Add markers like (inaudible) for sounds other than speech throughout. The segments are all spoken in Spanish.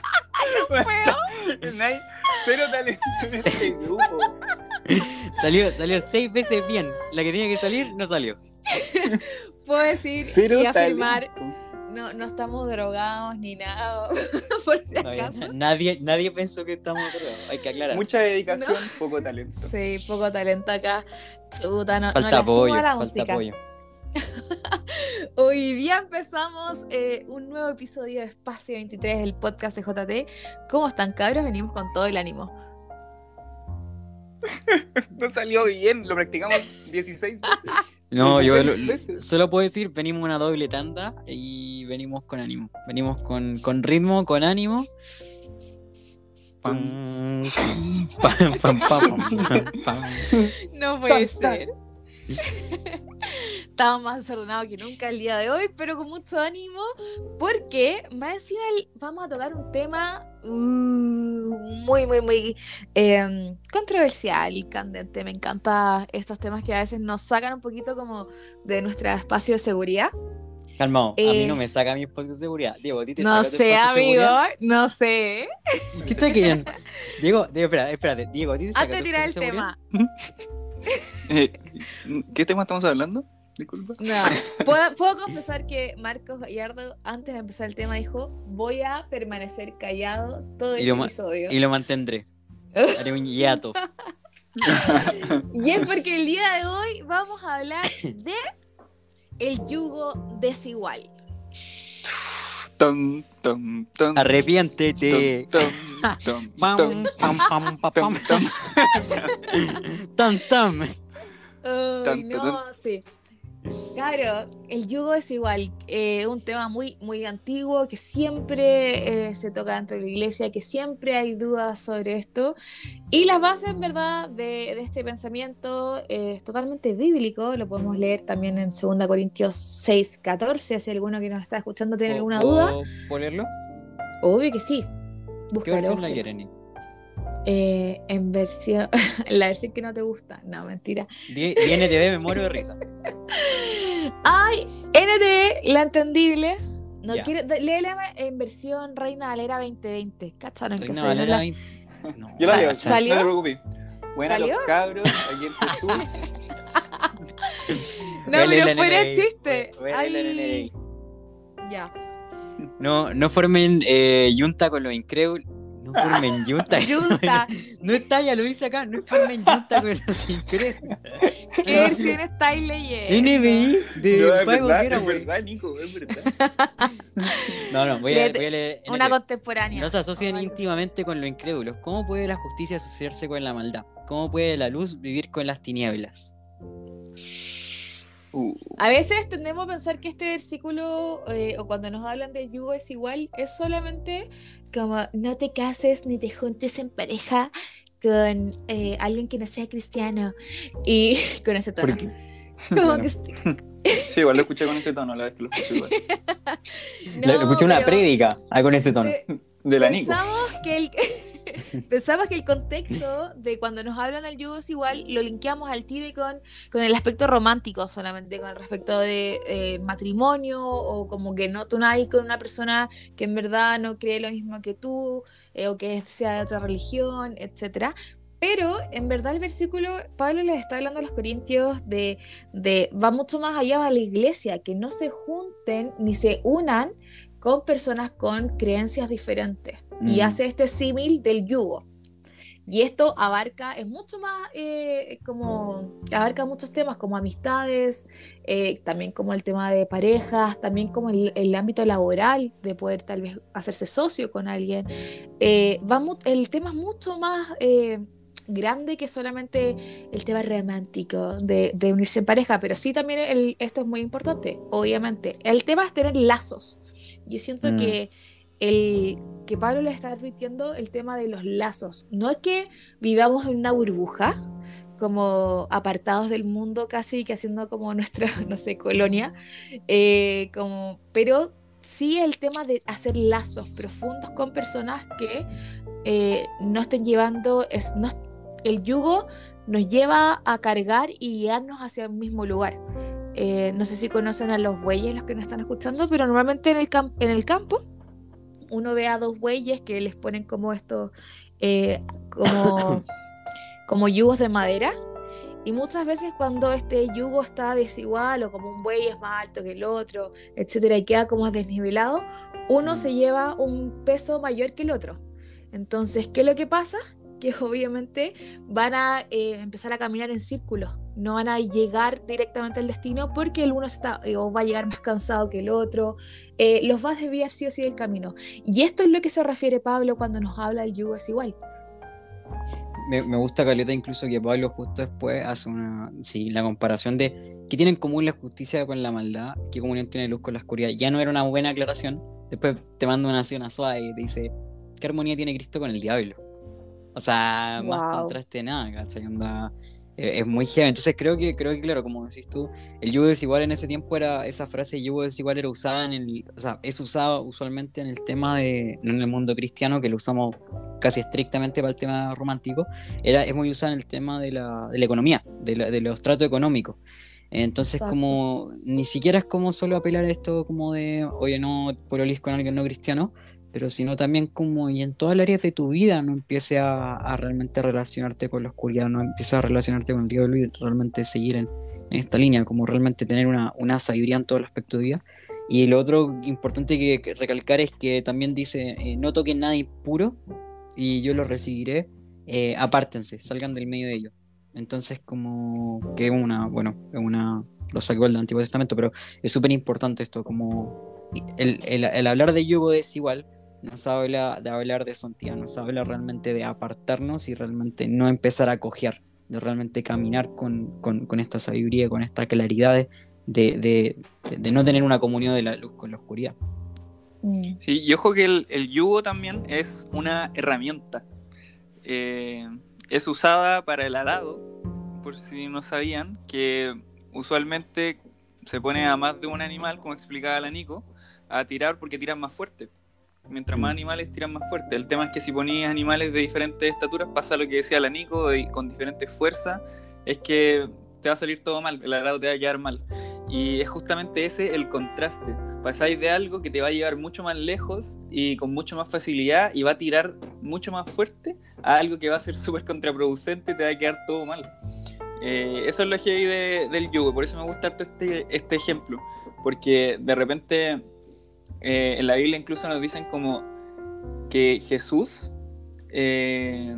(laughs) No hay cero talento en este grupo. salió, salió seis veces bien. La que tenía que salir no salió. Puedo decir Cero y afirmar, talento. no, no estamos drogados ni nada, (laughs) por si No, acaso. nadie, nadie pensó que estamos drogados. Hay que aclarar. Mucha dedicación, poco talento. Sí, poco talento acá. Chuta, no, no falta le apoyo, a la falta música. apoyo. (laughs) Hoy día empezamos eh, un nuevo episodio de Espacio 23, el podcast de JT. ¿Cómo están, cabros? Venimos con todo el ánimo. (laughs) No salió bien, lo practicamos 16 veces. (laughs) No, yo lo- 16 veces. solo puedo decir, venimos una doble tanda y venimos con ánimo. Venimos con, con ritmo, con ánimo. Pam, pam, pam, pam, pam, pam. (laughs) No puede ser. Estamos más desordenados que nunca el día de hoy, pero con mucho ánimo, porque más encima el- vamos a tocar un tema uh, muy, muy, muy eh, controversial y candente. Me encantan estos temas que a veces nos sacan un poquito como de nuestro espacio de seguridad. Calmado, a mí Eh, no me saca mi espacio de seguridad. Diego, ¿a ti te No saca sé, amigo, no sé. ¿Qué estás queriendo? Diego, Diego, espérate, espérate. Diego, ¿a ti te saca Antes de tirar el tema, (laughs) Eh, ¿Qué tema estamos hablando? Disculpa. No, puedo, puedo confesar que Marcos Gallardo, antes de empezar el tema, dijo: Voy a permanecer callado todo el ma- episodio. Y lo mantendré. Haré un hiato. (laughs) Y es porque el día de hoy vamos a hablar de el yugo desigual. Ton, ton, ton. Arrepiéntete. Ay, Tan, no, sí. Claro, el yugo desigual, eh, un tema muy, muy antiguo que siempre eh, se toca dentro de la iglesia, que siempre hay dudas sobre esto. Y las bases, en verdad, de, de este pensamiento eh, es totalmente bíblico. Lo podemos leer también en 2 Corintios 6, 14. Si alguno que nos está escuchando tiene alguna duda, ¿Puedo ponerlo? obvio que sí. ¿Qué Búscalo, versión la. Eh, en versión, (laughs) la versión que no te gusta, no, mentira. Di- di NTV, me muero de risa. Ay, NT, la entendible. No Ya. quiero, léela en versión Reina Valera 2020. ¿Cacharon que Reina salió Valera la- 20. No. Yo la leo, ¿salió? no te preocupes. Buena ¿Salió? los cabros, aquí en (laughs) Jesús. No, pero fuera NRI. chiste. Ya. No, no formen eh, yunta con los incrédulos. (laughs) (laughs) No formen yunta. Junta. No está, ya lo dice acá. No formen yunta con los incrédulos. (laughs) ¿Qué versión estáis leyendo? NBI de No, es verdad, es verdad, Nico, es verdad. No, no, voy a, voy a leer. Una NBI. contemporánea. No se asocian Ay, íntimamente con lo incrédulos. ¿Cómo puede la justicia asociarse con la maldad? ¿Cómo puede la luz vivir con las tinieblas? Uh, A veces tendemos a pensar que este versículo, eh, o cuando nos hablan de yugo es igual, es solamente como no te cases ni te juntes en pareja con eh, alguien que no sea cristiano. Y (laughs) con ese tono. ¿Por qué? Como Bueno. (laughs) que Sí, igual lo escuché con ese tono la vez que lo escuché igual. (laughs) no, escuché una prédica ah, con ese tono. eh, De la Nico. Pensamos que el (laughs) pensamos que el contexto de cuando nos hablan del yugo es igual, lo linkeamos al tiro con, con el aspecto romántico solamente, con respecto de eh, matrimonio o como que no tú hay con una persona que en verdad no cree lo mismo que tú eh, o que sea de otra religión, etcétera. Pero en verdad el versículo, Pablo les está hablando a los corintios de, de va mucho más allá va a la iglesia, que no se junten ni se unan con personas con creencias diferentes. Y Mm. hace este símil del yugo. Y esto abarca, es mucho más eh, como, abarca muchos temas como amistades, eh, también como el tema de parejas, también como el, el ámbito laboral, de poder tal vez hacerse socio con alguien. Eh, va el tema es mucho más eh, grande que solamente el tema romántico de, de unirse en pareja, pero sí también el- esto es muy importante, obviamente. El tema es tener lazos. Yo siento Mm. que el que Pablo le está advirtiendo el tema de los lazos. No es que vivamos en una burbuja, como apartados del mundo casi, que haciendo como nuestra, (laughs) no sé, colonia, eh, como, pero sí el tema de hacer lazos profundos con personas que eh, no estén llevando, es, no, el yugo nos lleva a cargar y guiarnos hacia el mismo lugar. Eh, no sé si conocen a los bueyes los que nos están escuchando, pero normalmente en el, en el campo uno ve a dos bueyes que les ponen como estos, eh, como, (coughs) como yugos de madera. Y muchas veces cuando este yugo está desigual o como un buey es más alto que el otro, etcétera, y queda como desnivelado, uno se lleva un peso mayor que el otro. Entonces, ¿qué es lo que pasa? Que (laughs) obviamente van a eh, empezar a caminar en círculos, no van a llegar directamente al destino porque el uno está, eh, o va a llegar más cansado que el otro, eh, los va a desviar sí o sí del camino. Y esto es lo que se refiere Pablo cuando nos habla el yugo es igual. Me, me gusta Caleta incluso que Pablo justo después hace una, sí, la comparación de qué tiene en común la justicia con la maldad, qué comunión tiene luz con la oscuridad. Ya no era una buena aclaración. Después te manda una así, una suave y te dice, ¿qué armonía tiene Cristo con el diablo? O sea, más contraste de nada, ¿cachai? Onda, es muy heavy. Entonces creo que, creo que, claro, como decís tú, el yugo desigual en ese tiempo era, esa frase yugo desigual era usada en el, o sea, es usada usualmente en el tema de, no en el mundo cristiano, que lo usamos casi estrictamente para el tema romántico, era, es muy usada en el tema de la, de la economía, de, la- de los tratos económicos. Entonces, Exacto. como ni siquiera es como solo apelar a esto como de, oye, no pololis con alguien no cristiano, pero sino también como y en todas las áreas de tu vida no empiece a, a realmente relacionarte con la oscuridad, no empieces a relacionarte con el diablo y realmente seguir en, en esta línea, como realmente tener una, una sabiduría en todo el aspecto de vida. Y lo otro importante que, recalcar es que también dice, eh, no toquen nada impuro y yo lo recibiré, eh, apártense, salgan del medio de ellos. Entonces como que es una, bueno, es una, lo sacó del Antiguo Testamento, pero es súper importante esto, como el, el- el hablar de yugo desigual nos habla de hablar de santidad, nos habla realmente de apartarnos y realmente no empezar a cojear, de realmente caminar con, con- con esta sabiduría, con esta claridad de, de- de- de no tener una comunión de la luz con la oscuridad. Sí, y ojo que el, el yugo también es una herramienta. Eh, es usada para el arado, por si no sabían, que usualmente se pone a más de un animal, como explicaba la Nico, a tirar porque tiran más fuerte. Mientras más Mm. animales tiran más fuerte. El tema es que si ponías animales de diferentes estaturas, pasa lo que decía la Nico, y con diferentes fuerzas, es que te va a salir todo mal, el arado te va a quedar mal. Y es justamente ese el contraste. Pasáis de algo que te va a llevar mucho más lejos y con mucho más facilidad y va a tirar mucho más fuerte a algo que va a ser súper contraproducente y te va a quedar todo mal. Eh, eso es lo heavy de- del yugo, por eso me gusta harto este, este ejemplo, porque de repente eh, en la Biblia incluso nos dicen como que Jesús eh,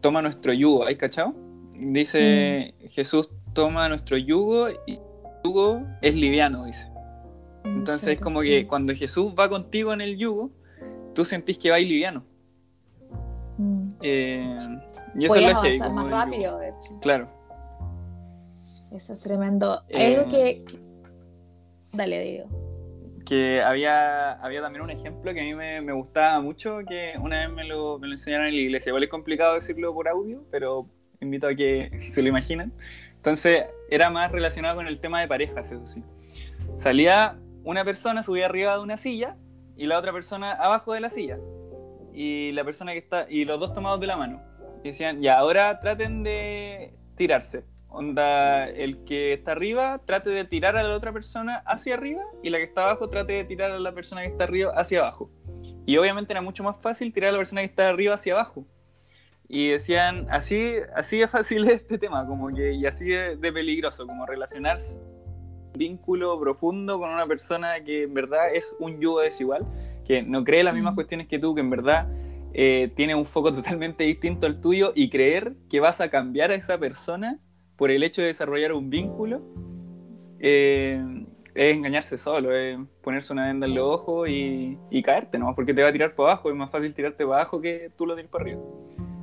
toma nuestro yugo, ¿hay cachado? Dice Jesús toma nuestro yugo y el yugo es liviano, dice. Entonces es como que cuando Jesús va contigo en el yugo, tú sentís que va liviano. Mm. Eh, y eso es lo heavy, avanzar más rápido, de hecho. Claro. Eso es tremendo. Eh, Algo que. Dale, Diego. Que había, había también un ejemplo que a mí me, me gustaba mucho, que una vez me lo, me lo enseñaron en la iglesia. Igual es complicado decirlo por audio, pero invito a que (laughs) se lo imaginen. Entonces era más relacionado con el tema de parejas, eso sí. Salía una persona, subía arriba de una silla y la otra persona abajo de la silla. Y la persona que está, y los dos tomados de la mano. Y decían, ya, ahora traten de tirarse. Onda, el que está arriba trate de tirar a la otra persona hacia arriba y la que está abajo trate de tirar a la persona que está arriba hacia abajo. Y obviamente era mucho más fácil tirar a la persona que está arriba hacia abajo. Y decían, así, así de fácil es este tema, como que, y así de, de peligroso, como relacionarse un vínculo profundo con una persona que en verdad es un yugo desigual, que no cree las mismas Mm. cuestiones que tú, que en verdad eh, tiene un foco totalmente distinto al tuyo y creer que vas a cambiar a esa persona por el hecho de desarrollar un vínculo eh, es engañarse solo, es ponerse una venda en los ojos y, y caerte, ¿no? Porque te va a tirar para abajo, es más fácil tirarte para abajo que tú lo tires para arriba.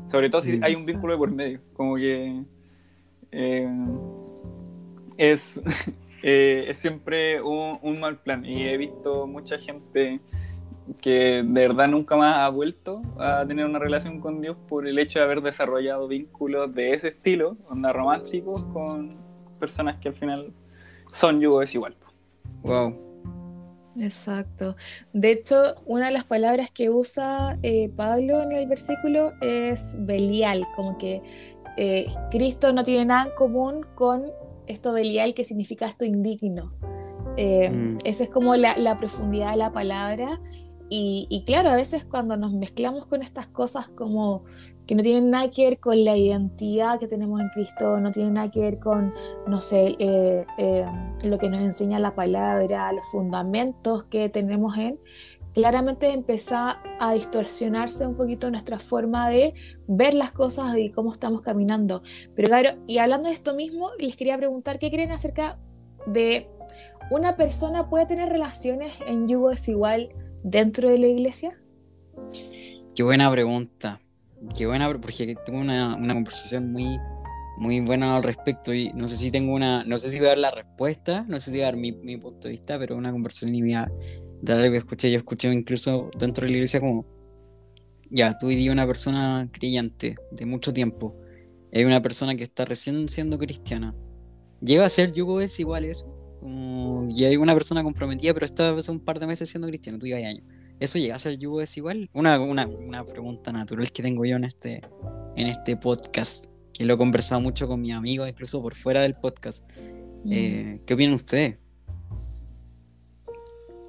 Sobre todo si hay un vínculo de por medio, como que eh, es, (laughs) eh, es siempre un, un mal plan y he visto mucha gente que de verdad nunca más ha vuelto a tener una relación con Dios por el hecho de haber desarrollado vínculos de ese estilo, onda románticos, con personas que al final son yugo desigual. Wow. Exacto. De hecho, una de las palabras que usa eh, Pablo en el versículo es Belial, como que eh, Cristo no tiene nada en común con esto Belial que significa esto indigno. Eh, Mm. Esa es como la, la profundidad de la palabra. Y, claro, a veces cuando nos mezclamos con estas cosas como que no tienen nada que ver con la identidad que tenemos en Cristo, no tienen nada que ver con, no sé, eh, eh, lo que nos enseña la palabra, los fundamentos que tenemos en, claramente empieza a distorsionarse un poquito nuestra forma de ver las cosas y cómo estamos caminando. Pero claro, y hablando de esto mismo, les quería preguntar qué creen acerca de una persona puede tener relaciones en yugo desigual dentro de la iglesia. Qué buena pregunta. Qué buena, porque tuve una, una conversación muy, muy buena al respecto y no sé si tengo una, no sé si voy a dar la respuesta, no sé si voy a dar mi, mi punto de vista, pero una conversación y a dar algo que escuché. Yo escuché incluso dentro de la iglesia como, ya, tú y una persona creyente de mucho tiempo, hay una persona que está recién siendo cristiana. Llega a ser yugo desigual eso. Como, y hay una persona comprometida, pero está hace un par de meses siendo cristiana, tú llevas años. ¿Eso llega a ser yugo desigual? Una, una, una pregunta natural que tengo yo en este, en este podcast, que lo he conversado mucho con mis amigos, incluso por fuera del podcast. Eh, ¿Qué opinan ustedes?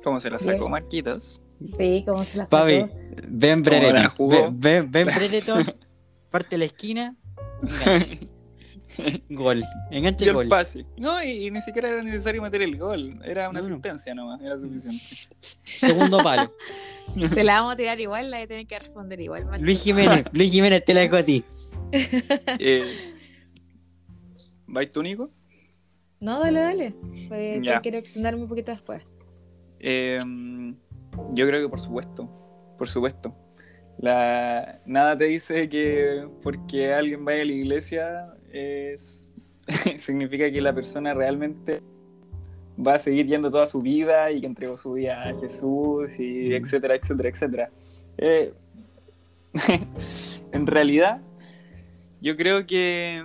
¿Cómo se la sacó. Marquitos? Sí, como se la sacó. Pavi, ven ¿Cómo Brereton. Ven, ven, ven (laughs) Brereton, parte la esquina. (laughs) (laughs) Gol. Enganche Y el gol. pase. No, y, y ni siquiera era necesario meter el gol. Era una No, no. asistencia nomás, era suficiente. (laughs) Segundo palo. Te la vamos a tirar igual, la de tener que responder igual. Martín. Luis Jiménez, Luis Jiménez, te la dejo a ti. (laughs) Eh, ¿Vais tú, Nico? No, dale, dale. Pues, Ya. te quiero extenderme un poquito después. Eh, yo creo que por supuesto, por supuesto. La, nada te dice que porque alguien vaya a la iglesia es, (laughs) significa que la persona realmente va a seguir yendo toda su vida y que entregó su vida a Jesús y etcétera, etcétera, etcétera. Eh, (laughs) en realidad, yo creo que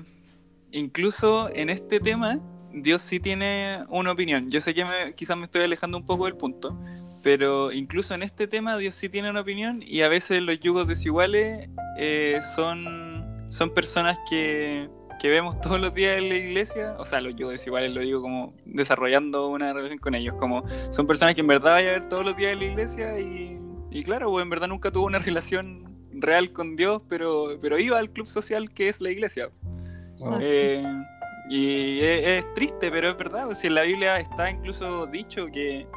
incluso en este tema, Dios sí tiene una opinión. Yo sé que me- quizás me estoy alejando un poco del punto, pero incluso en este tema Dios sí tiene una opinión y a veces los yugos desiguales eh, son, son personas que, que vemos todos los días en la iglesia. O sea, los yugos desiguales lo digo como desarrollando una relación con ellos, como son personas que en verdad vaya a ver todos los días en la iglesia y, y claro, pues en verdad nunca tuvo una relación real con Dios, pero, pero iba al club social que es la iglesia. Exacto. Eh, y es, es triste, pero es verdad. O sea, en la Biblia está incluso dicho que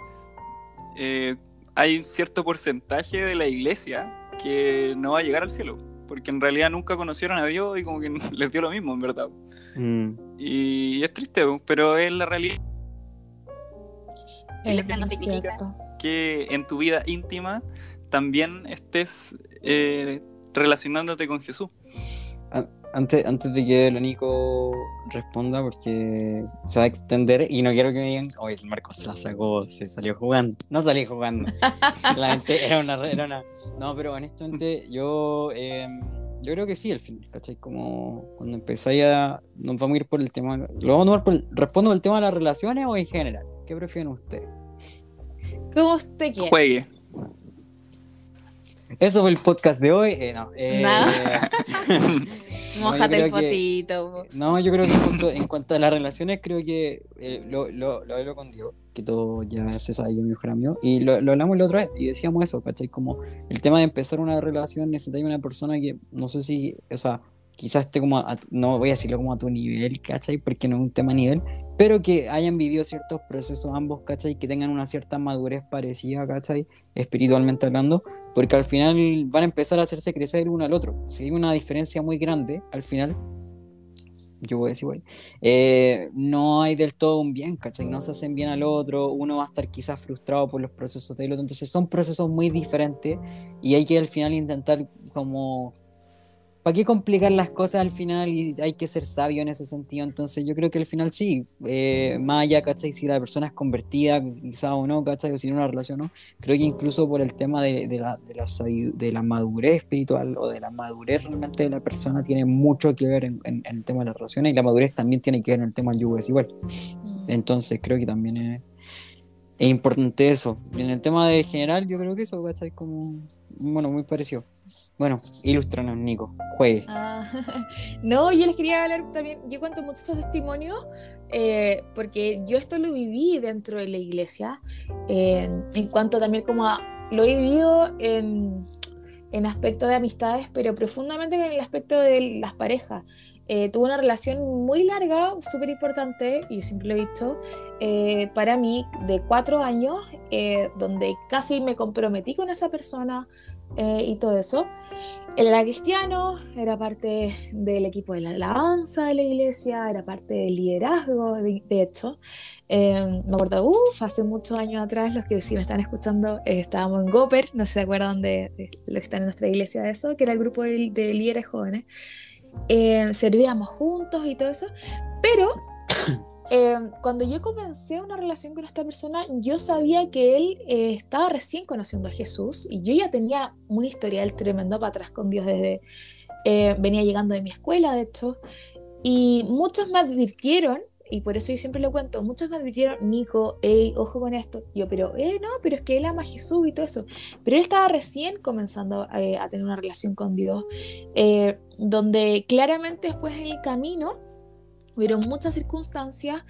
eh, hay un cierto porcentaje de la iglesia que no va a llegar al cielo. Porque en realidad nunca conocieron a Dios y como que (laughs) les dio lo mismo, en verdad. Mm. Y es triste, pero es la realidad Iglesia no significa- que en tu vida íntima también estés eh, relacionándote con Jesús. Antes, antes de que el Nico responda, porque se va a extender y no quiero que me digan, oye, el Marcos se la sacó, se salió jugando. No salí jugando. (laughs) Solamente era una, era una. No, pero honestamente, yo, eh, yo creo que sí, al final, ¿cachai? Como cuando empezáis a. Nos vamos a ir por el tema. ¿Lo vamos a tomar por el- ¿Respondo el tema de las relaciones o en general? ¿Qué prefieren ustedes? Como usted quiera. Juegue. Eso fue el podcast de hoy. eh, no, eh, Nada. (laughs) Mójate yo el que- potito. po. No, yo creo que en (laughs) cuanto, en cuanto a las relaciones, creo que eh, lo, lo, lo hablo con Diego, que todo ya se sabe, yo mi mejor amigo, y lo, lo hablamos la otra vez y decíamos eso, ¿cachai? Como el tema de empezar una relación necesitáis una persona que, no sé si, o sea, quizás esté como, a tu- no voy a decirlo como a tu nivel, ¿cachai? Porque no es un tema nivel, pero que hayan vivido ciertos procesos ambos, ¿cachai? Que tengan una cierta madurez parecida, ¿cachai? Espiritualmente hablando, porque al final van a empezar a hacerse crecer uno al otro. Si hay una diferencia muy grande, al final, yo voy a decir, igual, eh, no hay del todo un bien, ¿cachai? No se hacen bien al otro, uno va a estar quizás frustrado por los procesos del otro, entonces son procesos muy diferentes y hay que al final intentar como... ¿Para qué complicar las cosas al final? Y hay que ser sabio en ese sentido. Entonces yo creo que al final sí, eh, más ¿cachai? Si la persona es convertida, quizá o no, ¿cachai? O si no una relación no, creo que incluso por el tema de, de la, de, la, de la madurez espiritual o de la madurez realmente de la persona tiene mucho que ver en, en- en el tema de las relaciones y la madurez también tiene que ver en el tema del yugo desigual. Entonces creo que también es, es importante eso. En el tema de general, yo creo que eso, ¿cachai? Como, bueno, muy parecido. Bueno, ilustranos, Nico, juegue. Ah, (laughs) no, yo les quería hablar también, yo cuento muchos testimonios eh, porque yo esto lo viví dentro de la iglesia, en cuanto también como a, lo he vivido en, en aspecto de amistades, pero profundamente en el aspecto de las parejas. Eh, una relación muy larga, súper importante, y yo siempre lo he dicho, eh, para mí, de cuatro años, eh, donde casi me comprometí con esa persona y todo eso. Él era cristiano, era parte del equipo de la alabanza de la iglesia, era parte del liderazgo, de, hecho. me acuerdo, uff, hace muchos años atrás, los que sí me están escuchando, estábamos en Goper, no se acuerdan de, de, los que están en nuestra iglesia de eso, que era el grupo de, de líderes jóvenes. Eh, servíamos juntos y todo eso, pero (coughs) eh, cuando yo comencé una relación con esta persona, yo sabía que él eh, estaba recién conociendo a Jesús y yo ya tenía un historial tremendo para atrás con Dios desde, venía llegando de mi escuela, de hecho, y muchos me advirtieron y por eso yo siempre lo cuento, muchos me advirtieron, Nico, hey, ojo con esto. Yo, pero, eh, no, pero es que él ama a Jesús y todo eso. Pero él estaba recién comenzando eh, a tener una relación con Dios, eh, donde claramente después en el camino hubieron muchas circunstancias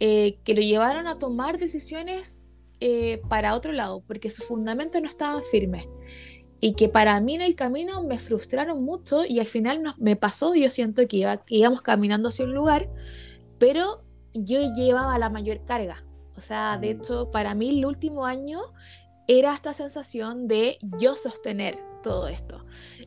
eh, que lo llevaron a tomar decisiones para otro lado, porque sus fundamentos no estaban firmes y que para mí en el camino me frustraron mucho y al final me pasó, yo siento que, iba, íbamos caminando hacia un lugar, pero yo llevaba la mayor carga. O sea, de mm. hecho, para mí el último año era esta sensación de yo sostener todo esto.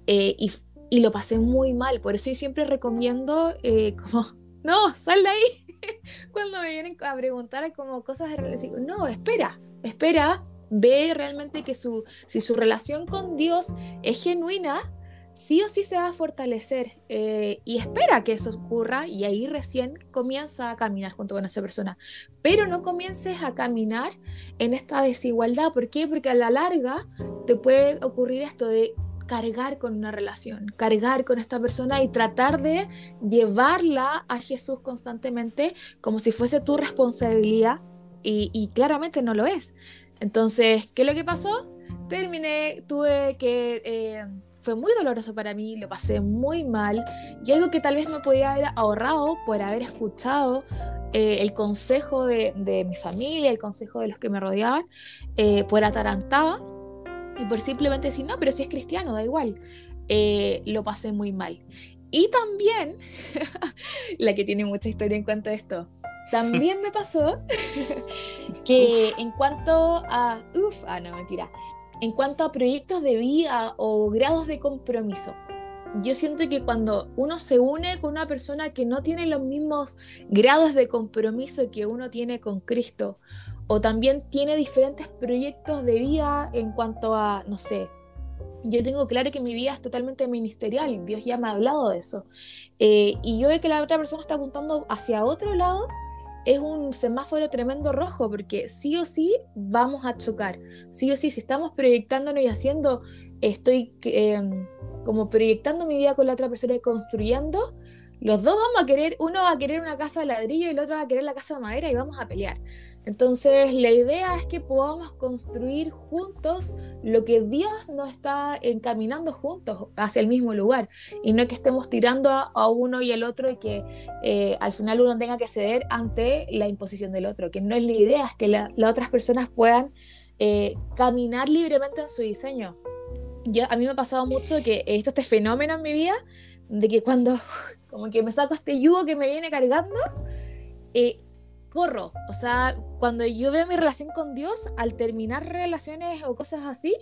Eh, y, y, lo pasé muy mal. Por eso yo siempre recomiendo eh, (laughs) como, no, sal de ahí. (laughs) Cuando me vienen a preguntar como cosas de relación, no, espera, espera, ve realmente que su, si su relación con Dios es genuina, sí o sí se va a fortalecer eh, y espera que eso ocurra y ahí recién comienza a caminar junto con esa persona. Pero no comiences a caminar en esta desigualdad. ¿Por qué? Porque a la larga te puede ocurrir esto de cargar con una relación, cargar con esta persona y tratar de llevarla a Jesús constantemente como si fuese tu responsabilidad y, claramente no lo es. Entonces, ¿qué es lo que pasó? Terminé, tuve que... Eh, fue muy doloroso para mí, lo pasé muy mal y algo que tal vez me podía haber ahorrado por haber escuchado eh, el consejo de, mi familia, el consejo de los que me rodeaban, eh, por atarantada y por simplemente decir, no, pero si es cristiano, da igual. Eh, lo pasé muy mal. Y también, (laughs) la que tiene mucha historia en cuanto a esto, también me pasó (laughs) que en cuanto a... Uf, ah, no, mentira en cuanto a proyectos de vida o grados de compromiso. Yo siento que cuando uno se une con una persona que no tiene los mismos grados de compromiso que uno tiene con Cristo, o también tiene diferentes proyectos de vida en cuanto a, no sé, yo tengo claro que mi vida es totalmente ministerial, Dios ya me ha hablado de eso, eh, y yo veo que la otra persona está apuntando hacia otro lado, es un semáforo tremendo rojo porque sí o sí vamos a chocar. Sí o sí, si estamos proyectándonos y haciendo, estoy em, como proyectando mi vida con la otra persona y construyendo, los dos vamos a querer, uno va a querer una casa de ladrillo y el otro va a querer la casa de madera y vamos a pelear. Entonces, la idea es que podamos construir juntos lo que Dios nos está encaminando juntos hacia el mismo lugar y no que estemos tirando a, uno y el otro y que eh, al final uno tenga que ceder ante la imposición del otro, que no es la idea, es que las otras personas puedan eh, caminar libremente en su diseño. Yo, a mí me ha pasado mucho que he este fenómeno en mi vida de que cuando (laughs) como que me saco este yugo que me viene cargando, eh, corro. O sea, cuando yo veo mi relación con Dios, al terminar relaciones o cosas así,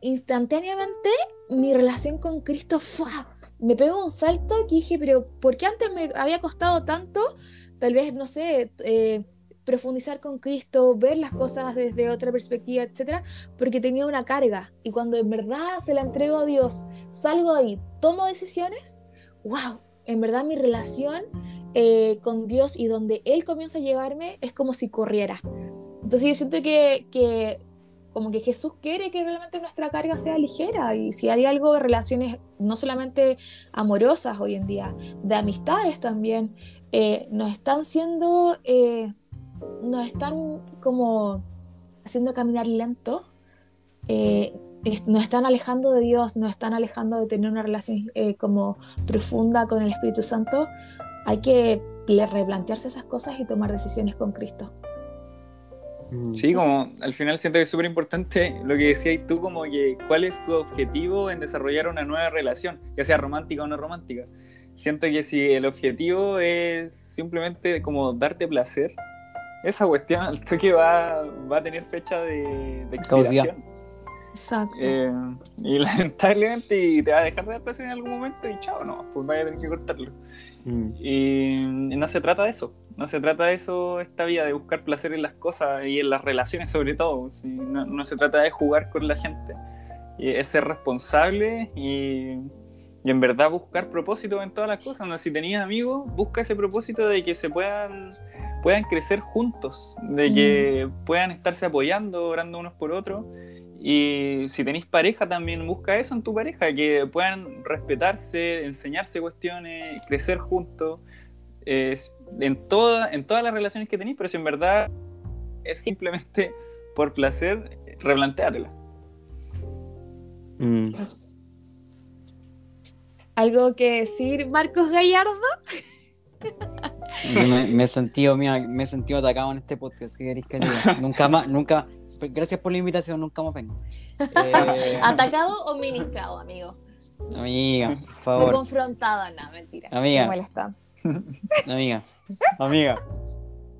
instantáneamente mi relación con Cristo fue, me pegó un salto que dije, pero ¿por qué antes me había costado tanto? Tal vez, no sé, eh, profundizar con Cristo, ver las cosas desde otra perspectiva, etcétera, porque tenía una carga. Y cuando en verdad se la entrego a Dios, salgo de ahí, tomo decisiones, wow, en verdad mi relación eh, con Dios y donde Él comienza a llevarme es como si corriera. Entonces yo siento que, que como que Jesús quiere que realmente nuestra carga sea ligera y si hay algo de relaciones no solamente amorosas hoy en día, de amistades también, eh, nos están siendo, eh, nos están como haciendo caminar lento, eh, nos están alejando de Dios, nos están alejando de tener una relación eh, como profunda con el Espíritu Santo, hay que replantearse esas cosas y tomar decisiones con Cristo. Mm. Sí, como al final siento que es súper importante lo que decías tú, como que cuál es tu objetivo en desarrollar una nueva relación, ya sea romántica o no romántica. Siento que si el objetivo es simplemente como darte placer, esa cuestión al toque va, va a tener fecha de, de expiración. Exacto. Eh, y (laughs) lamentablemente y te va a dejar de dar placer en algún momento y chao, no, pues vaya a tener que cortarlo. Mm. Y no se trata de eso, no se trata de eso esta vida, de buscar placer en las cosas y en las relaciones sobre todo. ¿sí? No, no se trata de jugar con la gente, y es ser responsable y, y en verdad buscar propósito en todas las cosas. ¿no? Si tenías amigos, busca ese propósito de que se puedan, puedan crecer juntos, de que puedan estarse apoyando, orando unos por otros. Y si tenéis pareja, también busca eso en tu pareja, que puedan respetarse, enseñarse cuestiones, crecer juntos, eh, en, toda, en todas las relaciones que tenéis, pero si en verdad es simplemente por placer, replantéatela. Mm. ¿Algo que decir, Marcos Gallardo? Me, me he sentido, mira, me he sentido atacado en este podcast. ¿Qué queréis que diga? (laughs) Nunca más, nunca. pues, Gracias por la invitación, nunca más vengo. Eh, ¿Atacado o ministrado, amigo? amiga, por favor. no, mentira. Amiga. Me molesta. Amiga, amiga.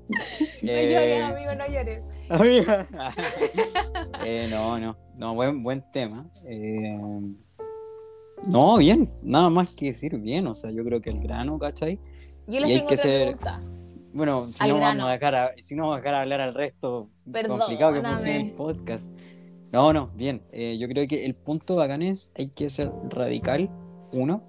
No Eh, llores, amigo, no llores. Amiga. (laughs) Eh, no, no, no, buen, buen tema. Eh, no, bien, nada más que decir bien, o sea, yo creo que el grano, ¿cachai? Yo les Y hay que otra ser- pregunta. Bueno, si Al no, grano. vamos a dejar a, si no vamos a dejar a hablar al resto, complicado que funcione el podcast. No, no, bien. eh, yo creo que el punto bacán es hay que ser radical, uno,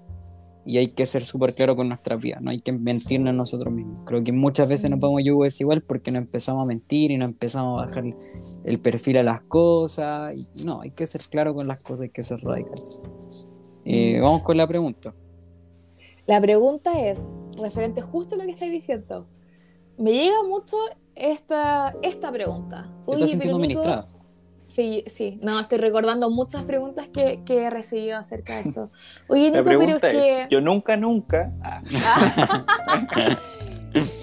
y hay que ser súper claro con nuestras vidas, no hay que mentirnos nosotros mismos. Creo que muchas veces nos vamos yugo desigual porque nos empezamos a mentir y nos empezamos a bajar el, el perfil a las cosas. Y, no, hay que ser claro con las cosas, hay que ser radical. Eh, vamos con la pregunta. La pregunta es, referente justo a lo que estáis diciendo, me llega mucho esta, esta pregunta. ¿Te Oye, estás sintiendo Nico- ministrada? Sí, sí, no, estoy recordando muchas preguntas que, que he recibido acerca de esto. (laughs) Oye, Nico, pero pregunta es es, que... yo nunca, nunca... (laughs)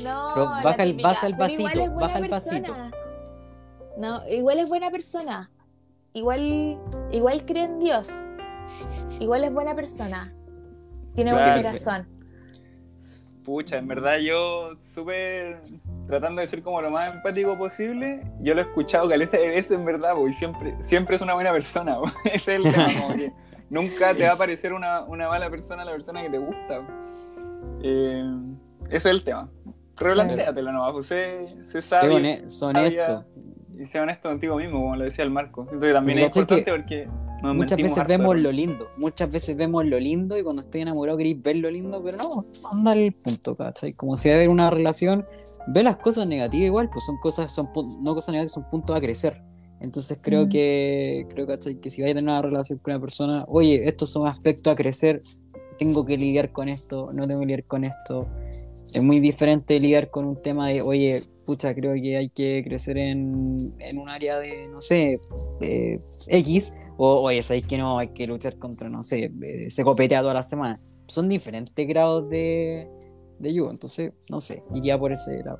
No, Pero baja el- baja el pero igual vasito, es buena baja el persona. No, igual es buena persona. Igual, igual cree en Dios. Igual es buena persona. Tiene buen corazón. Pucha, en verdad yo súper tratando de ser como lo más empático posible, yo lo he escuchado caleta de veces en verdad, po, y siempre, siempre es una buena persona, (laughs) ese es el tema, como que nunca te va a parecer una, una mala persona la persona que te gusta. Eh, ese es el tema. Replantéatelo nomás, pues, sé, sé Sé honesto. y sé honesto contigo mismo, como lo decía el Marco. Que también es que importante porque nos Muchas veces harto, vemos ¿no? lo lindo, muchas veces vemos lo lindo y cuando estoy enamorado queréis ver lo lindo, pero no, andar el punto, ¿cachai? Como si hay una relación, ve las cosas negativas igual, pues son cosas, son no cosas negativas, son puntos a crecer. Entonces creo Mm. que, creo ¿cachai? que si vais a tener una relación con una persona, oye, estos son aspectos a crecer, tengo que lidiar con esto, no tengo que lidiar con esto. Es muy diferente lidiar con un tema de, oye, pucha, creo que hay que crecer en, en un área de, no sé, X, o oye, sabéis que no, hay que luchar contra, no sé, se copetea todas las semanas. Son diferentes grados de, de yugo, entonces, no sé, iría por ese lado.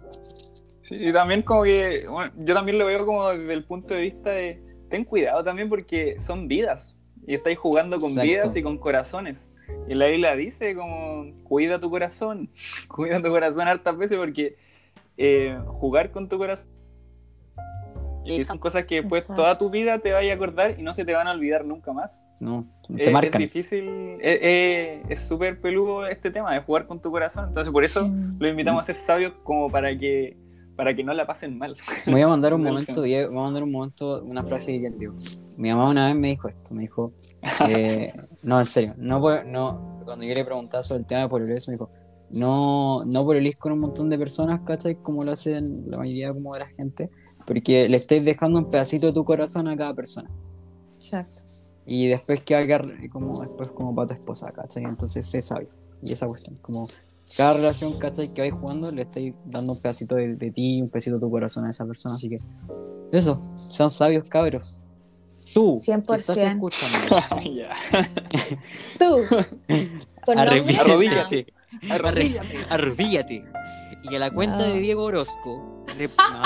Sí, y también como que, bueno, yo también lo veo como desde el punto de vista de, ten cuidado también porque son vidas y estáis jugando con Exacto. vidas y con corazones. Y la Biblia dice como, cuida tu corazón, (laughs) cuida tu corazón hartas veces porque eh, jugar con tu corazón y son cosas que después Exacto. toda tu vida te vaya a acordar y no se te van a olvidar nunca más. No, Eh, te marcan. Es difícil, es- es es súper peludo este tema de jugar con tu corazón. Entonces por eso Mm. lo invitamos a ser sabios como para que para que no la pasen mal. Me voy a mandar un (laughs) momento, voy a mandar un momento, una frase que él dijo. Mi mamá una vez me dijo esto, me dijo, eh, (laughs) no, en serio, no, no, cuando yo le preguntaba sobre el tema de pololés, me dijo, no, no pololís con un montón de personas, ¿cachai? Como lo hacen la mayoría como de la gente, porque le estáis dejando un pedacito de tu corazón a cada persona. Exacto. Y después que va a quedar como, después como para tu esposa, ¿cachai? Entonces sé sabio. Y esa cuestión, como cada relación, ¿cachai? Que vais jugando, le estáis dando un pedacito de, de ti, un pedacito de tu corazón a esa persona. Así que, eso, sean sabios, cabros. Tú, que estás 100%. escuchando, (laughs) ya. (laughs) Tú. Arrodíllate. arrodíllate. Y a la cuenta No. de Diego Orozco, le- (laughs) no.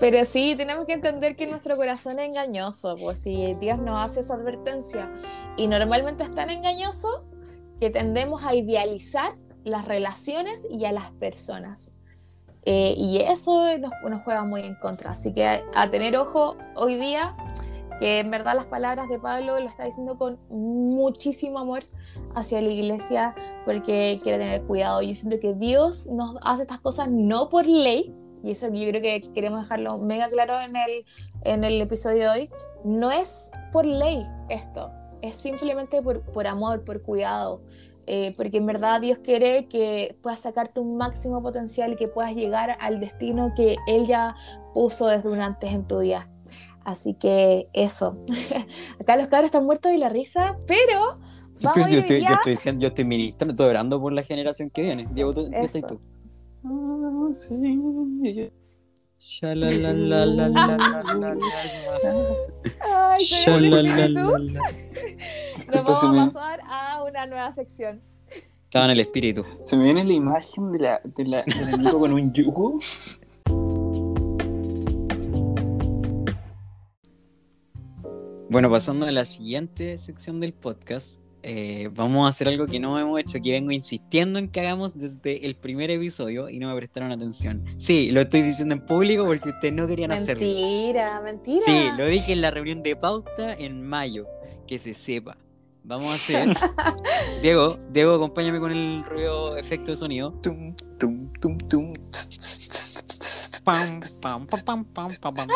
Pero sí, tenemos que entender que nuestro corazón es engañoso, pues si Dios nos hace esa advertencia y normalmente es tan engañoso que tendemos a idealizar las relaciones y a las personas. Eh, y eso nos, nos juega muy en contra. Así que a, a tener ojo hoy día, que en verdad las palabras de Pablo lo está diciendo con muchísimo amor hacia la iglesia, porque quiere tener cuidado. Yo siento que Dios nos hace estas cosas no por ley, y eso yo creo que queremos dejarlo mega claro en el, en el episodio de hoy, no es por ley esto, es simplemente por, por amor, por cuidado, eh, porque en verdad Dios quiere que puedas sacarte un máximo potencial y que puedas llegar al destino que Él ya puso desde un antes en tu vida. Así que eso. (laughs) Acá los cabros están muertos de la risa, pero vamos yo, estoy, yo, estoy, diciendo, yo estoy ministrando, estoy orando por la generación que viene. Diego, ¿tú, ¿qué estás tú? Ah, sí. (laughs) Nos vamos a pasar a una nueva sección. Estaba en el espíritu. Se me viene la imagen de la, de la, del amigo con un yugo. Bueno, pasando a la siguiente sección del podcast, eh, vamos a hacer algo que no hemos hecho, que vengo insistiendo en que hagamos desde el primer episodio y no me prestaron atención. Sí, lo estoy diciendo en público porque ustedes no querían hacerlo. Mentira, mentira. Sí, lo dije en la reunión de pauta en mayo, que se sepa. Vamos a hacer. (laughs) Diego, Diego, acompáñame con el ruido efecto de sonido. Tum, tum, tum, tum. Pam, pam, pam, pam, pam, pam, pam.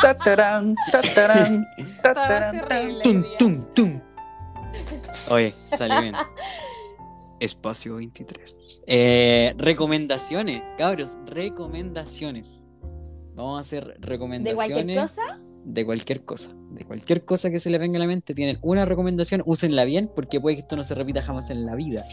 Tatarán, tatarán, tatarán. Tum, tum, tum. (laughs) Oye, salió bien. Espacio 23. Eh, recomendaciones, cabros, recomendaciones. Vamos a hacer ¿De recomendaciones. cualquier cosa? de cualquier cosa, de cualquier cosa que se le venga a la mente, tienen una recomendación, úsenla bien porque puede que esto no se repita jamás en la vida.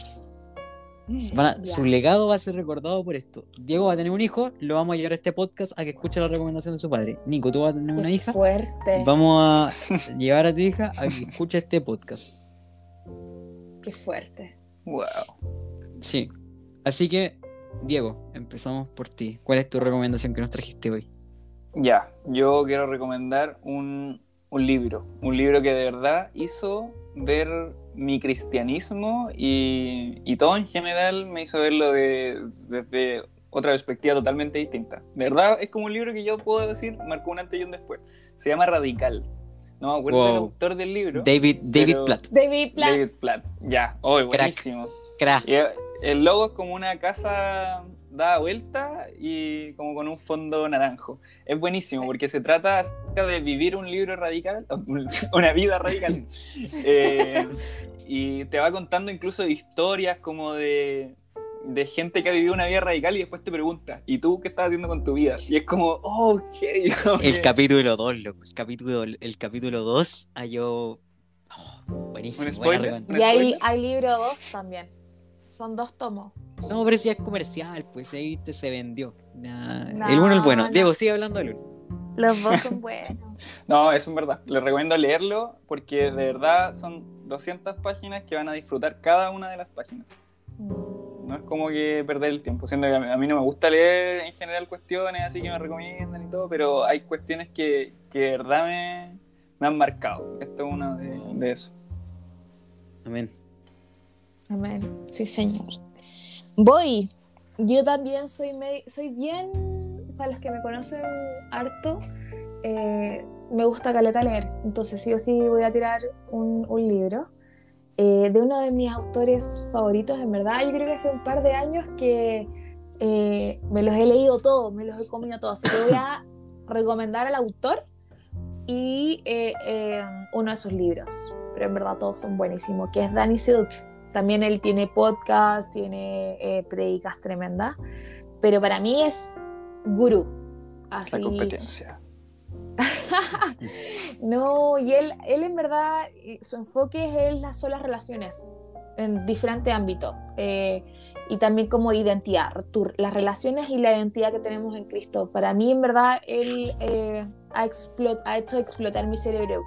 Van a- Ya. Su legado va a ser recordado por esto. Diego va a tener un hijo, lo vamos a llevar a este podcast a que escuche la recomendación de su padre. Nico, tú vas a tener una Qué hija, fuerte. vamos a (laughs) llevar a tu hija a que escuche este podcast. Qué fuerte. Wow. Sí. Así que, Diego, empezamos por ti. ¿Cuál es tu recomendación que nos trajiste hoy? Ya, yo quiero recomendar un, un libro. Un libro que de verdad hizo ver mi cristianismo y, y todo en general me hizo verlo de- desde otra perspectiva totalmente distinta. De verdad es como un libro que yo puedo decir marcó un antes y un después. Se llama Radical. No me acuerdo del autor del libro. David, David Platt. David Platt. David Platt. Ya, oh, buenísimo. Crack. Y el logo es como una casa dada vuelta y como con un fondo naranjo. Es buenísimo porque se trata acerca de vivir un libro radical, (laughs) una vida radical. (laughs) Eh, y te va contando incluso historias como de, de gente que ha vivido una vida radical y después te pregunta, ¿y tú qué estás haciendo con tu vida? Y es como, oh, ok. como El capítulo 2, loco. El capítulo, el capítulo 2 halló. Oh, buenísimo. Y hay, hay libro 2 también. Son dos tomos. No, pero si es comercial, pues ahí viste, se vendió. Nah, No, el uno es bueno. no. Diego, sigue hablando del uno. Los dos son (laughs) buenos. No, eso es verdad. Les recomiendo leerlo porque de verdad son 200 páginas que van a disfrutar cada una de las páginas. No es como que perder el tiempo, siendo que a mí, a mí no me gusta leer en general cuestiones así que me recomiendan y todo, pero hay cuestiones que, que de verdad me, me han marcado. Esto es una de, de eso. Amén. Amén. Sí, señor. Voy. Yo también soy, soy bien, para los que me conocen harto, eh, me gusta caleta leer. Entonces sí o sí voy a tirar un, un libro eh, de uno de mis autores favoritos, en verdad. Yo creo que hace un par de años que eh, me los he leído todos, me los he comido todos. Así que voy a (laughs) recomendar al autor y uno de sus libros. Pero en verdad todos son buenísimos, que es Danny Silk. También él tiene podcast, tiene eh, predicas tremendas. Pero para mí es gurú. Así, La competencia. (laughs) no, y él, él en verdad, eh, su enfoque es en las solas relaciones. en diferentes ámbitos. eh, y también como identidad, tu- las relaciones y la identidad que tenemos en Cristo. Para mí, en verdad, Él eh, ha, explot- ha hecho explotar mi cerebro.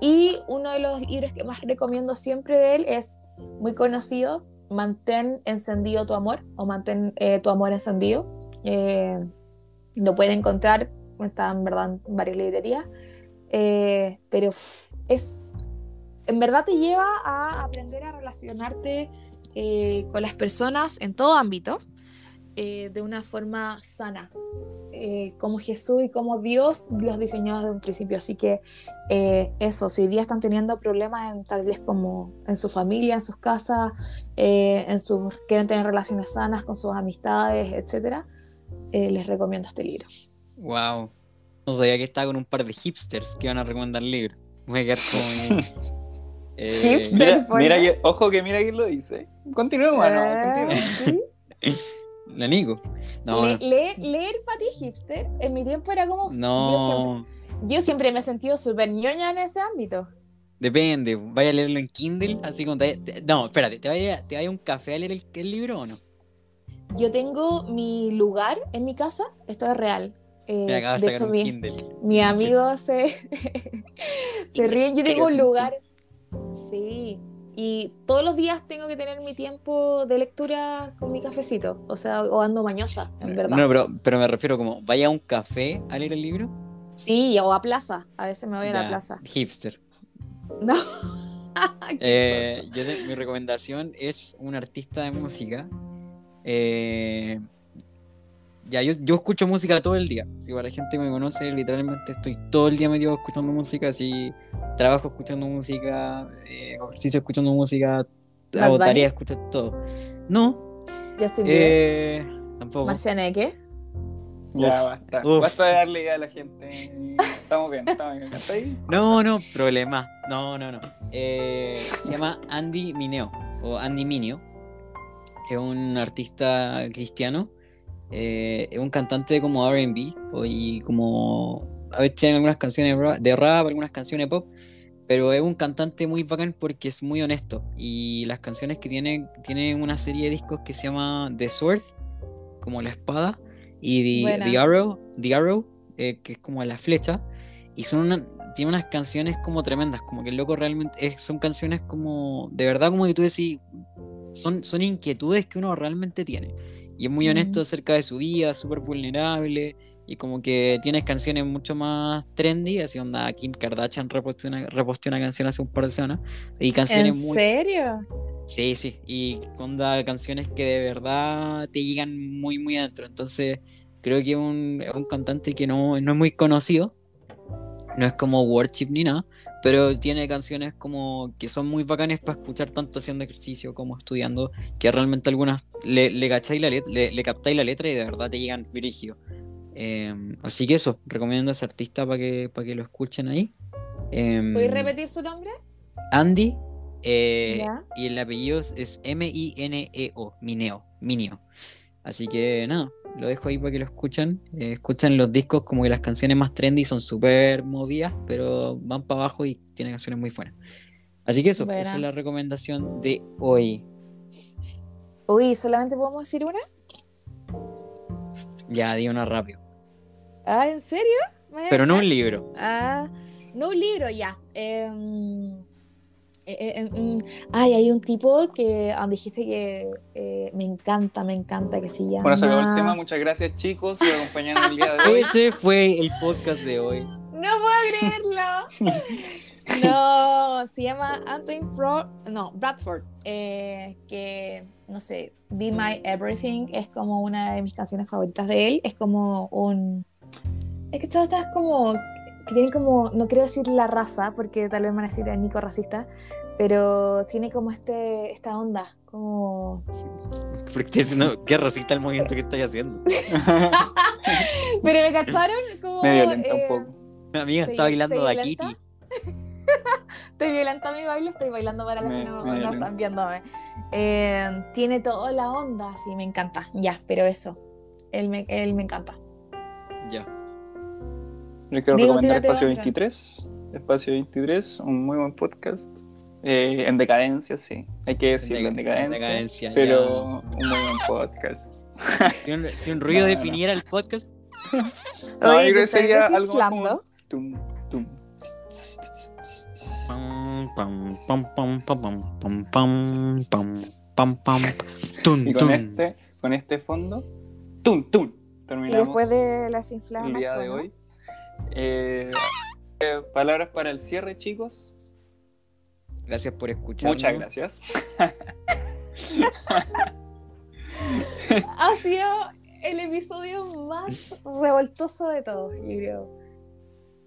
Y uno de los libros que más recomiendo siempre de Él es muy conocido, Mantén encendido tu amor o Mantén eh, tu amor encendido. Eh, lo pueden encontrar, está en verdad en varias librerías. Eh, pero es, en verdad te lleva a aprender a relacionarte con las personas en todo ámbito de una forma sana, como Jesús y como Dios los diseñó desde un principio. Así que eh, eso, si hoy día están teniendo problemas en, tal vez como en su familia, en sus casas, eh, en sus, quieren tener relaciones sanas con sus amistades, etcétera, eh, les recomiendo este libro. Wow. No sabía que estaba con un par de hipsters que iban a recomendar libros. Voy a quedar como. (laughs) eh, Hipster. Mira, pone. mira que, ojo que mira quién lo dice. Continuemos, Eh, no, continuemos. (laughs) ¿sí? La Nico. No, Le- leer, leer para ti, hipster, en mi tiempo era como... Yo siempre, no. Yo siempre me he sentido súper ñoña en ese ámbito. Depende. ¿Vaya a leerlo en Kindle? Así como te- te- no, espérate. ¿Te vaya, ¿Te vaya a un café a leer el, el libro o no? Yo tengo mi lugar en mi casa, esto es real. Eh, de sacar hecho, un mi, Kindle. mi amigo se, (laughs) se ríen. Yo tengo un lugar. Sí. Y todos los días tengo que tener mi tiempo de lectura con mi cafecito. O sea, o ando mañosa, en verdad. No, pero, pero me refiero como, ¿vaya a un café a leer el libro? Sí, o a plaza. A veces me voy a la Ya, plaza. Hipster. (laughs) No. (laughs) Eh, yo te- mi recomendación es un artista de música. Eh, ya, yo, yo escucho música todo el día. Si para la gente que me conoce, literalmente estoy todo el día metido escuchando música. Así trabajo escuchando música, eh, ejercicio escuchando música, hago tareas escuchando todo. No, Justin Bieber. eh, tampoco. Marcianeque. Ya Uf, basta. uf. Basta de darle idea a la gente. Estamos bien, estamos bien. (laughs) No, no, problema. No, no, no. Eh, se llama Andy Mineo o Andy Mineo. Es un artista cristiano. eh, es un cantante como RB y como a veces tiene algunas canciones de rap- de rap, algunas canciones pop, pero es un cantante muy bacán porque es muy honesto y las canciones que tiene tiene una serie de discos que se llama The Sword, como la espada, y The, Arrow, The Arrow eh, que es como la flecha, y son una- tiene unas canciones como tremendas, como que el loco realmente es- son canciones como de verdad como que tú decís, son, son inquietudes que uno realmente tiene. Y es muy honesto acerca de su vida, súper vulnerable. Y como que tienes canciones mucho más trendy, así onda Kim Kardashian reposteó una, reposteó una canción hace un par de semanas. Y ¿En canciones muy... serio? Sí, sí. Y onda canciones que de verdad te llegan muy, muy adentro. Entonces creo que es un, cantante que no, no es muy conocido. No es como Worship ni nada. Pero tiene canciones como que son muy bacanes para escuchar tanto haciendo ejercicio como estudiando, que realmente algunas le, le, cacháis la let- le, le captáis la letra y de verdad te llegan brígido. Eh, así que eso, recomiendo a ese artista para que, para que lo escuchen ahí. Eh, ¿Puedes repetir su nombre? Andy, eh, y el apellido es- M-I-N-E-O, Mineo, Mineo. Así que nada, lo dejo ahí para que lo escuchen. Eh, escuchan los discos como que las canciones más trendy son súper movidas, pero van para abajo y tienen canciones muy buenas. Así que eso, Buena. esa es la recomendación de hoy. Uy, ¿solamente podemos decir una? Ya, di una rápido. Ah, ¿en serio? ¿Me- Pero no un libro. Ah, no un libro, ya. Em, eh, eh, em, mm, ay, hay un tipo que donde dijiste que eh, me encanta, me encanta, que se llama... Bueno, se acabó el tema. Muchas gracias, chicos, por acompañarnos el día de hoy. Ese fue el podcast de hoy. No puedo creerlo. (laughs) no, se llama Antoine Fro no, Bradford. eh, que, no sé, Be My Everything es como una de mis canciones favoritas de él. Es como un. Es que todo está como. Que tiene como. No quiero decir la raza, porque tal vez me van a decir a Nico racista. Pero tiene como este, esta onda. Como. (laughs) Porque diciendo, qué racista el movimiento que estáis haciendo. (laughs) Pero me cacharon como. Me violenta eh, un poco. Mi amiga ¿Te está bailando de? Kitty. (laughs) Estoy violenta mi baile, estoy bailando para los que no, me no están viéndome. Eh, tiene toda la onda, sí, me encanta. Ya, pero eso. Él me, él me encanta. Ya. Yo quiero recomendar Espacio otra. 23. Espacio 23, un muy buen podcast. Eh, en decadencia, sí. Hay que decirlo, en, decadencia. En decadencia pero un muy buen podcast. Si un, ruido definiera el podcast. No, Oye, sería algo. Tum, tum. Y con este, con este fondo, tum, tum. Terminamos y después de las inflamas, el día de hoy. Eh, eh, palabras para el cierre, chicos. Gracias por escucharnos. Muchas gracias. Ha sido el episodio más revoltoso de todos, yo creo.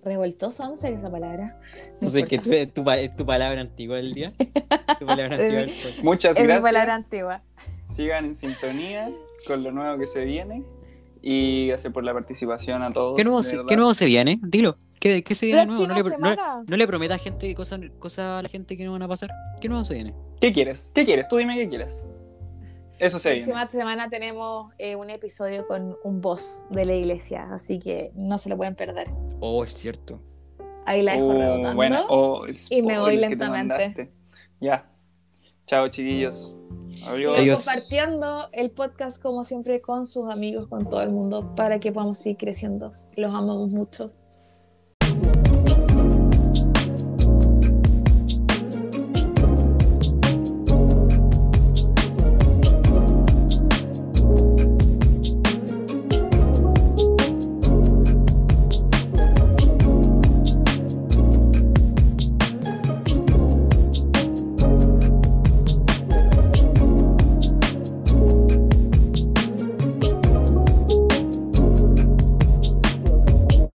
¿Revoltoso? No sé esa palabra. No sé, que importa. tu, es tu palabra antigua del día. Tu palabra (laughs) antigua del. Muchas Es mi gracias. palabra antigua. Sigan en sintonía con lo nuevo que se viene. Y gracias por la participación a todos. ¿Qué nuevo, se. ¿Qué nuevo se viene? Dilo. ¿Qué, qué se viene nuevo? No le, no, no le prometas gente cosas cosas a la gente que no van a pasar. ¿Qué nuevo se viene? ¿Qué quieres? ¿Qué quieres? Tú dime qué quieres. Eso se La viene. próxima semana tenemos eh, un episodio con un boss de la iglesia, así que no se lo pueden perder. Oh, es cierto. Ahí la dejo Oh, rebotando. buena. Oh, y me voy lentamente. Ya. Chao, chiquillos. Adiós. Sigan Adiós. compartiendo el podcast como siempre con sus amigos, con todo el mundo, para que podamos seguir creciendo. Los amamos mucho.